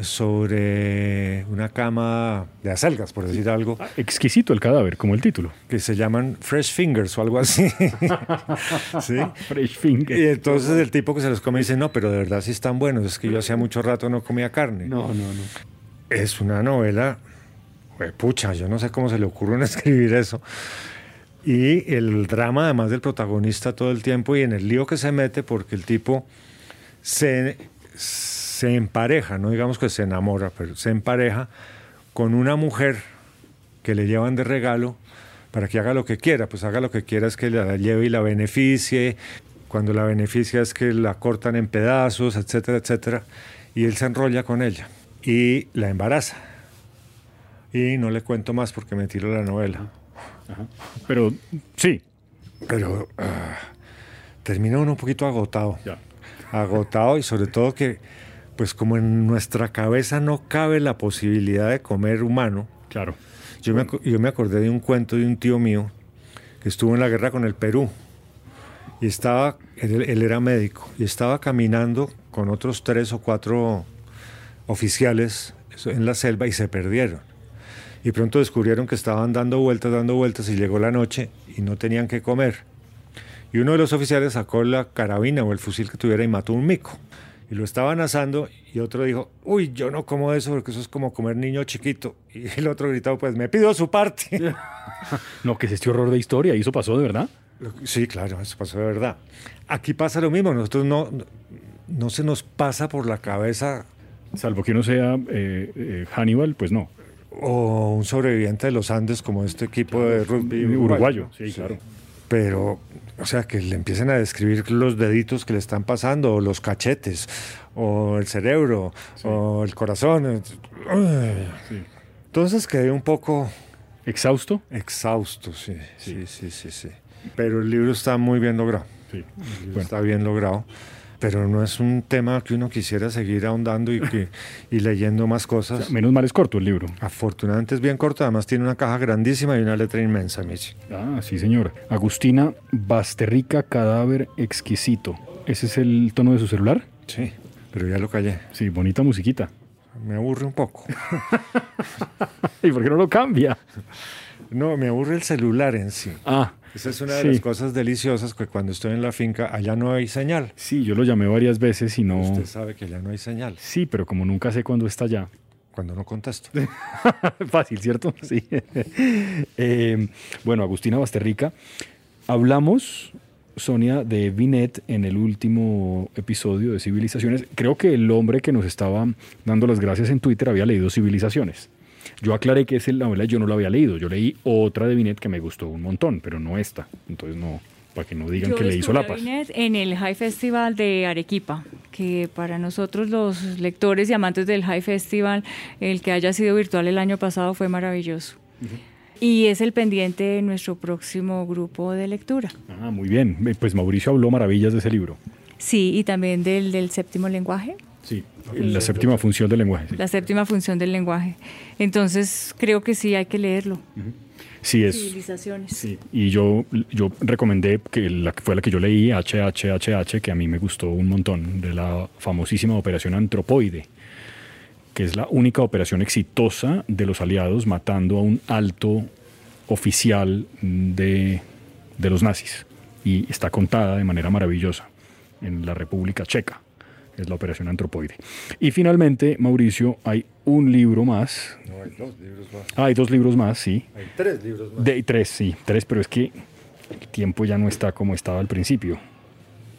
sobre una cama de acelgas, por decir algo, Ah, exquisito el cadáver, como el título. que se llaman fresh fingers o algo así. (laughs) ¿Sí? Fresh finger. Y entonces el tipo que se los come dice, no, pero de verdad sí están buenos, es que yo hacía mucho rato no comía carne. No, no, no. es una novela, pucha, yo no sé cómo se le ocurre (laughs) escribir eso. Y el drama además del protagonista todo el tiempo y en el lío que se mete porque el tipo se, se empareja, no digamos que se enamora, pero se empareja con una mujer que le llevan de regalo para que haga lo que quiera. Pues haga lo que quiera es que la lleve y la beneficie. Cuando la beneficia es que la cortan en pedazos, etcétera, etcétera. Y él se enrolla con ella y la embaraza. Y no le cuento más porque me tiro la novela. Pero sí. Pero ah, termina uno un poquito agotado. Ya. Agotado y sobre todo que, pues como en nuestra cabeza no cabe la posibilidad de comer humano. Claro. Yo me, acu- yo me acordé de un cuento de un tío mío que estuvo en la guerra con el Perú. Y estaba, él, él era médico, y estaba caminando con otros tres o cuatro oficiales en la selva y se perdieron. Y pronto descubrieron que estaban dando vueltas, dando vueltas y llegó la noche y no tenían que comer. Y uno de los oficiales sacó la carabina o el fusil que tuviera y mató un mico. Y lo estaban asando y otro dijo, uy, yo no como eso porque eso es como comer niño chiquito. Y el otro gritó, pues me pido su parte. (laughs) No, que es este horror de historia. ¿Y eso pasó de verdad? Sí, claro, eso pasó de verdad. Aquí pasa lo mismo, nosotros no, no, se nos pasa por la cabeza Salvo que uno sea eh, eh, Hannibal, pues no. o un sobreviviente de los Andes como este equipo de rugby Uruguayo, sí, claro. Pero, o sea, que le empiecen a describir los deditos que le están pasando, o los cachetes, o el cerebro, o el corazón. Sí. Entonces quedé un poco ¿Exhausto? exhausto, sí, sí, sí, sí, sí. Pero el libro está muy bien logrado. Sí. Bueno. Está bien logrado. Pero no es un tema que uno quisiera seguir ahondando y, que, y leyendo más cosas. Menos mal es corto el libro. Afortunadamente es bien corto, además tiene una caja grandísima y una letra inmensa, Michi. Ah, sí, señor. Agustina Basterrica, cadáver exquisito. ¿Ese es el tono de su celular? Sí, pero ya lo callé. Sí, bonita musiquita. Me aburre un poco. (laughs) ¿Y por qué no lo cambia? No, me aburre el celular en sí. Ah, Esa es una de Sí. las cosas deliciosas que cuando estoy en la finca, allá no hay señal. sí, yo lo llamé varias veces y no... Usted sabe que allá no hay señal Sí, pero como nunca sé cuándo está allá. cuando no contesto. (laughs) Fácil, ¿cierto? Sí. (laughs) Eh, bueno, Agustina Basterrica. Hablamos, Sonia, de Binet en el último episodio de Civilizaciones. Creo que el hombre que nos estaba dando las gracias en Twitter había leído Civilizaciones. Yo aclaré que esa novela yo no la había leído. Yo leí otra de Binet que me gustó un montón, pero no esta. Entonces no, para que no digan Yo que le hizo la paz. Binet en el High Festival de Arequipa, que para nosotros los lectores y amantes del High Festival, el que haya sido virtual el año pasado fue maravilloso. Y es el pendiente de nuestro próximo grupo de lectura. Ah, muy bien. Pues Mauricio habló maravillas de ese libro. Sí, y también del, del séptimo lenguaje, Sí. La séptima función del lenguaje. sí. la séptima función del lenguaje. Entonces creo que sí hay que leerlo. Sí, es. Civilizaciones. Sí, y yo, yo recomendé que la que fue la que yo leí, HHHH, que a mí me gustó un montón, de la famosísima operación Antropoide, que es la única operación exitosa de los aliados matando a un alto oficial de, de los nazis. Y está contada de manera maravillosa en la República Checa. Es la operación Antropoide. Y finalmente, Mauricio, hay un libro más. No, hay dos libros más. Ah, hay dos libros más, sí. Hay tres libros más. De tres, sí, tres, pero es que el tiempo ya no está como estaba al principio.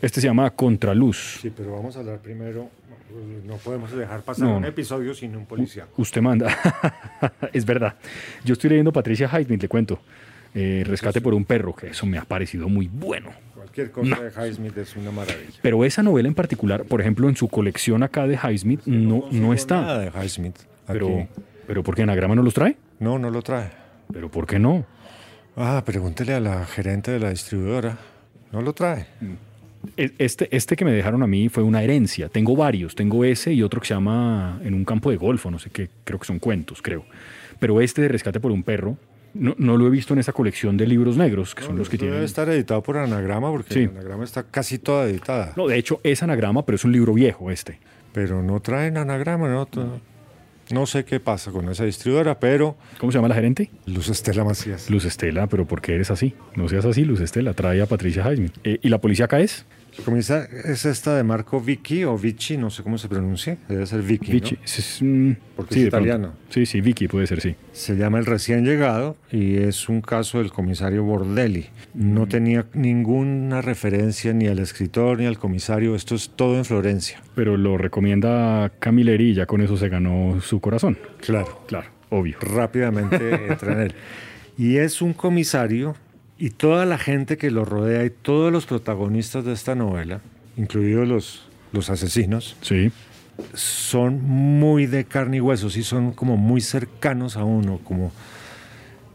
Este se llama Contraluz. Sí, pero vamos a hablar primero. No podemos dejar pasar No. un episodio sin un policía. Usted manda. (laughs) es verdad. Yo estoy leyendo Patricia Highsmith, le cuento. Eh, Rescate por un perro, que eso me ha parecido muy bueno. Cualquier cosa de Highsmith es una maravilla. Pero esa novela en particular, por ejemplo, en su colección acá de Highsmith, no, no está. Nada de Highsmith. Pero, aquí. pero ¿por qué Anagrama no los trae? No, no lo trae. Pero ¿por qué no? Ah, pregúntele a la gerente de la distribuidora. No lo trae. E- Este, este que me dejaron a mí fue una herencia. Tengo varios. Tengo ese y otro que se llama En un campo de golfo. No sé qué. Creo que son cuentos, creo. Pero este de Rescate por un perro no, no lo he visto en esa colección de libros negros, que son los que Esto Debe tienen... estar editado por Anagrama porque Sí. Anagrama está casi toda editada. No, de hecho es anagrama, pero es un libro viejo este. Pero no traen Anagrama. No, To- no sé qué pasa con esa distribuidora, pero ¿Cómo se llama la gerente? Luz Estela Macías. Luz Estela, pero ¿por qué eres así? No seas así, Luz Estela. Trae a Patricia Highsmith. Eh, ¿Y la policía acá es? Comienza, es esta de Marco Vicky o Vici, no sé cómo se pronuncia. Debe ser Vicky. Vichy. ¿no? Es- mm, Porque sí, es italiano. Sí, sí, Vicky puede ser, sí. Se llama El recién llegado y es un caso del comisario Bordelli. No tenía ninguna referencia ni al escritor ni al comisario. Esto es todo en Florencia. Pero lo recomienda Camilleri y ya con eso se ganó su corazón. Claro. Claro, obvio. Rápidamente (laughs) entra en él. Y es un comisario y toda la gente que lo rodea y todos los protagonistas de esta novela, incluidos los, los asesinos, Sí. son muy de carne y hueso, sí son como muy cercanos a uno, como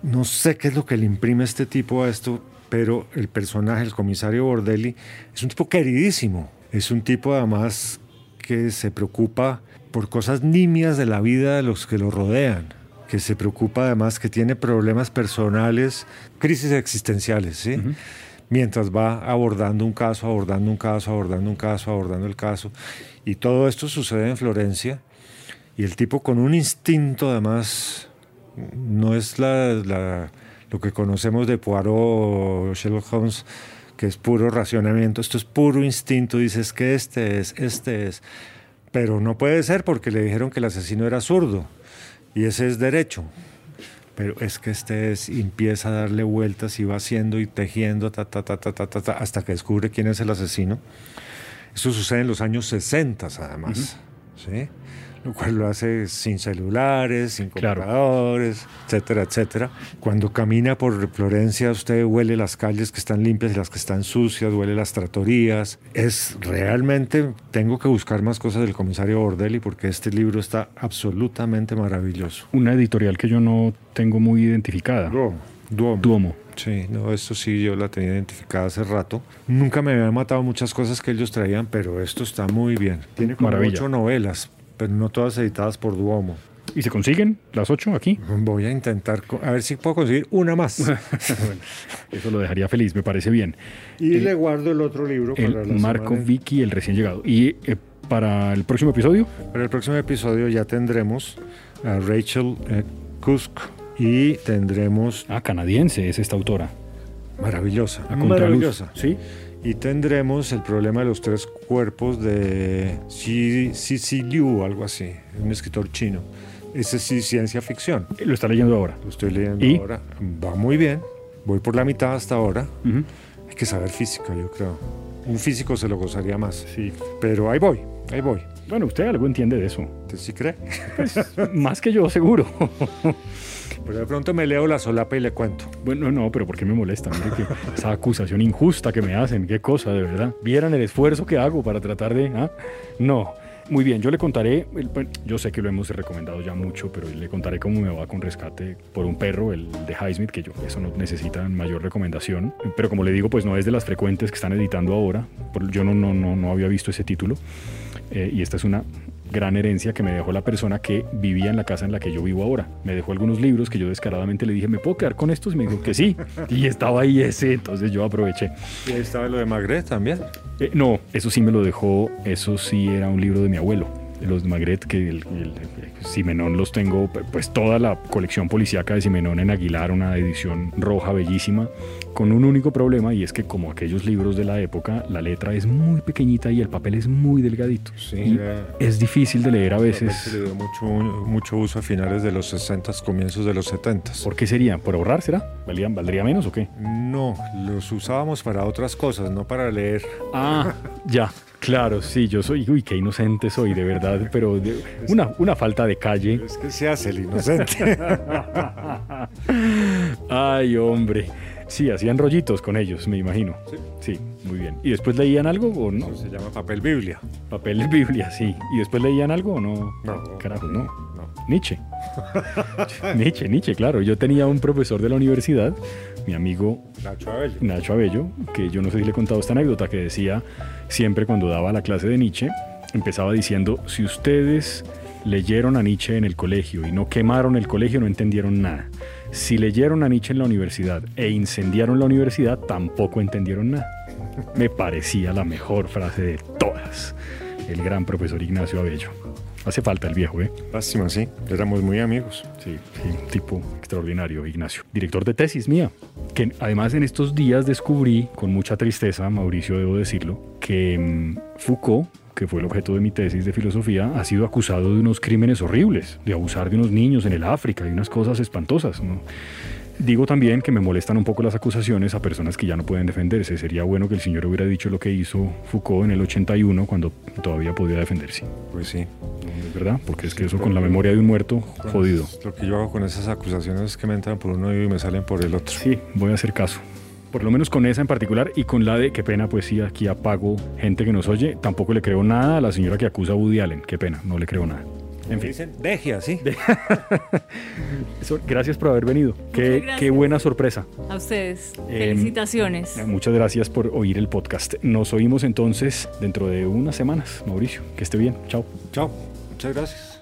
no sé qué es lo que le imprime este tipo a esto, pero el personaje, el comisario Bordelli, es un tipo queridísimo, es un tipo además que se preocupa por cosas nimias de la vida de los que lo rodean, que se preocupa además que tiene problemas personales, crisis existenciales, ¿sí? Mientras va abordando un caso, abordando un caso, abordando un caso, abordando el caso. Y todo esto sucede en Florencia. Y el tipo con un instinto además, no es la, la- lo que conocemos de Poirot o Sherlock Holmes, que es puro racionamiento. Esto es puro instinto. Dices que este es, este es. Pero no puede ser porque le dijeron que el asesino era zurdo. Y ese es derecho. Pero es que este es, empieza a darle vueltas y va haciendo y tejiendo, ta, ta, ta, ta, ta, ta, ta, hasta que descubre quién es el asesino. Esto sucede en los años 60 además, ¿sí? Lo cual lo hace sin celulares, sin Claro. computadores, etcétera, etcétera. Cuando camina por Florencia, usted huele las calles que están limpias y las que están sucias, huele las tratorías. Es realmente, tengo que buscar más cosas del comisario Bordelli porque este libro está absolutamente maravilloso. Una editorial que yo no tengo muy identificada. Duomo. Duomo. Duomo. Sí, no, esto sí yo la tenía identificada hace rato. Nunca me habían matado muchas cosas que ellos traían, pero esto está muy bien. Tiene como Maravilla. ocho novelas, pero no todas editadas por Duomo. ¿Y se consiguen las ocho aquí? Voy a intentar, a ver si puedo conseguir una más. (laughs) Bueno, eso lo dejaría feliz, me parece bien. y le guardo el otro libro para El la Marco semana. Vicky, el recién llegado. Y eh, para el próximo episodio, Para el próximo episodio ya tendremos a Rachel eh, Kusk y tendremos ah, canadiense es esta autora. maravillosa, A contraluz. maravillosa. Sí. Y tendremos el problema de los tres cuerpos de Xi Xi- Xi Liu, algo así, un escritor chino. Ese sí, ciencia ficción. Lo está leyendo ahora. Lo estoy leyendo ¿Y? ahora. Va muy bien. Voy por la mitad hasta ahora. Ujú. Hay que saber física, yo creo. Un físico se lo gozaría más. Sí. Pero ahí voy, ahí voy. Bueno, usted algo entiende de eso. ¿Usted sí cree? (laughs) Más que yo, seguro. (laughs) Pero de pronto me leo la solapa y le cuento. Bueno, no, pero ¿por qué me molesta? Mire que esa acusación injusta que me hacen, qué cosa, de verdad. ¿Vieran el esfuerzo que hago para tratar de...? ¿ah? No. Muy bien, yo le contaré, yo sé que lo hemos recomendado ya mucho, pero le contaré cómo me va con rescate por un perro, el de Highsmith, que yo, eso no necesita mayor recomendación. Pero como le digo, pues no es de las frecuentes que están editando ahora. Yo no, no, no, no había visto ese título. Eh, y esta es una gran herencia que me dejó la persona que vivía en la casa en la que yo vivo ahora. Me dejó algunos libros que yo descaradamente le dije, ¿me puedo quedar con estos? Y me dijo que sí. Y estaba ahí ese, entonces yo aproveché. ¿Y ahí estaba lo de Magret también? Eh, no, eso sí me lo dejó, eso sí era un libro de mi abuelo los de Magret, que el, Simenón los tengo, pues toda la colección policíaca de Simenón en Aguilar, una edición roja bellísima, con un único problema y es que como aquellos libros de la época, la letra es muy pequeñita y el papel es muy delgadito. Sí, es difícil de leer a veces. Se le dio mucho, mucho uso a finales de los 60, comienzos de los 70. ¿Por qué sería? ¿Por ahorrar será? ¿Valdría, ¿Valdría menos o qué? No, los usábamos para otras cosas, no para leer. Ah, (laughs) ya. Claro, sí, yo soy, uy, qué inocente soy, de verdad, pero una, una falta de calle. Es que se hace el inocente. (laughs) Ay, hombre. Sí, hacían rollitos con ellos, me imagino. Sí. Sí, muy bien. ¿Y después leían algo o no? se llama papel Biblia. Papel Biblia, sí. ¿Y después leían algo o no? No. Carajo, no. no. Nietzsche. (laughs) Nietzsche, Nietzsche, claro. Yo tenía un profesor de la universidad, mi amigo Nacho Abello. Nacho Abello, que yo no sé si le he contado esta anécdota, que decía siempre cuando daba la clase de Nietzsche, empezaba diciendo, si ustedes leyeron a Nietzsche en el colegio y no quemaron el colegio, no entendieron nada. Si leyeron a Nietzsche en la universidad e incendiaron la universidad, tampoco entendieron nada. Me parecía la mejor frase de todas. El gran profesor Ignacio Abello. Hace falta el viejo, ¿eh? Lástima, sí. Éramos muy amigos. Sí, sí, tipo extraordinario, Ignacio. Director de tesis mía. Que además en estos días descubrí, con mucha tristeza, Mauricio, debo decirlo, que mm, Foucault que fue el objeto de mi tesis de filosofía, ha sido acusado de unos crímenes horribles, de abusar de unos niños en el África y unas cosas espantosas. Digo también que me molestan un poco las acusaciones a personas que ya no pueden defenderse. Sería bueno que el señor hubiera dicho lo que hizo Foucault en el 81 cuando todavía podía defenderse. Pues sí. ¿Verdad? Porque es que eso con la memoria de un muerto, jodido. Lo que yo hago con esas acusaciones es que me entran por uno y me salen por el otro. Sí, voy a hacer caso por lo menos con esa en particular y con la de, qué pena, pues sí, aquí apago gente que nos oye, tampoco le creo nada a la señora que acusa a Woody Allen, qué pena, no le creo nada. En fin. Dicen, deje así. (laughs) gracias por haber venido. Qué, qué, buena sorpresa. A ustedes. Em, Felicitaciones. muchas gracias por oír el podcast. Nos oímos entonces dentro de unas semanas, Mauricio. Que esté bien. Chao. Chao. Muchas gracias.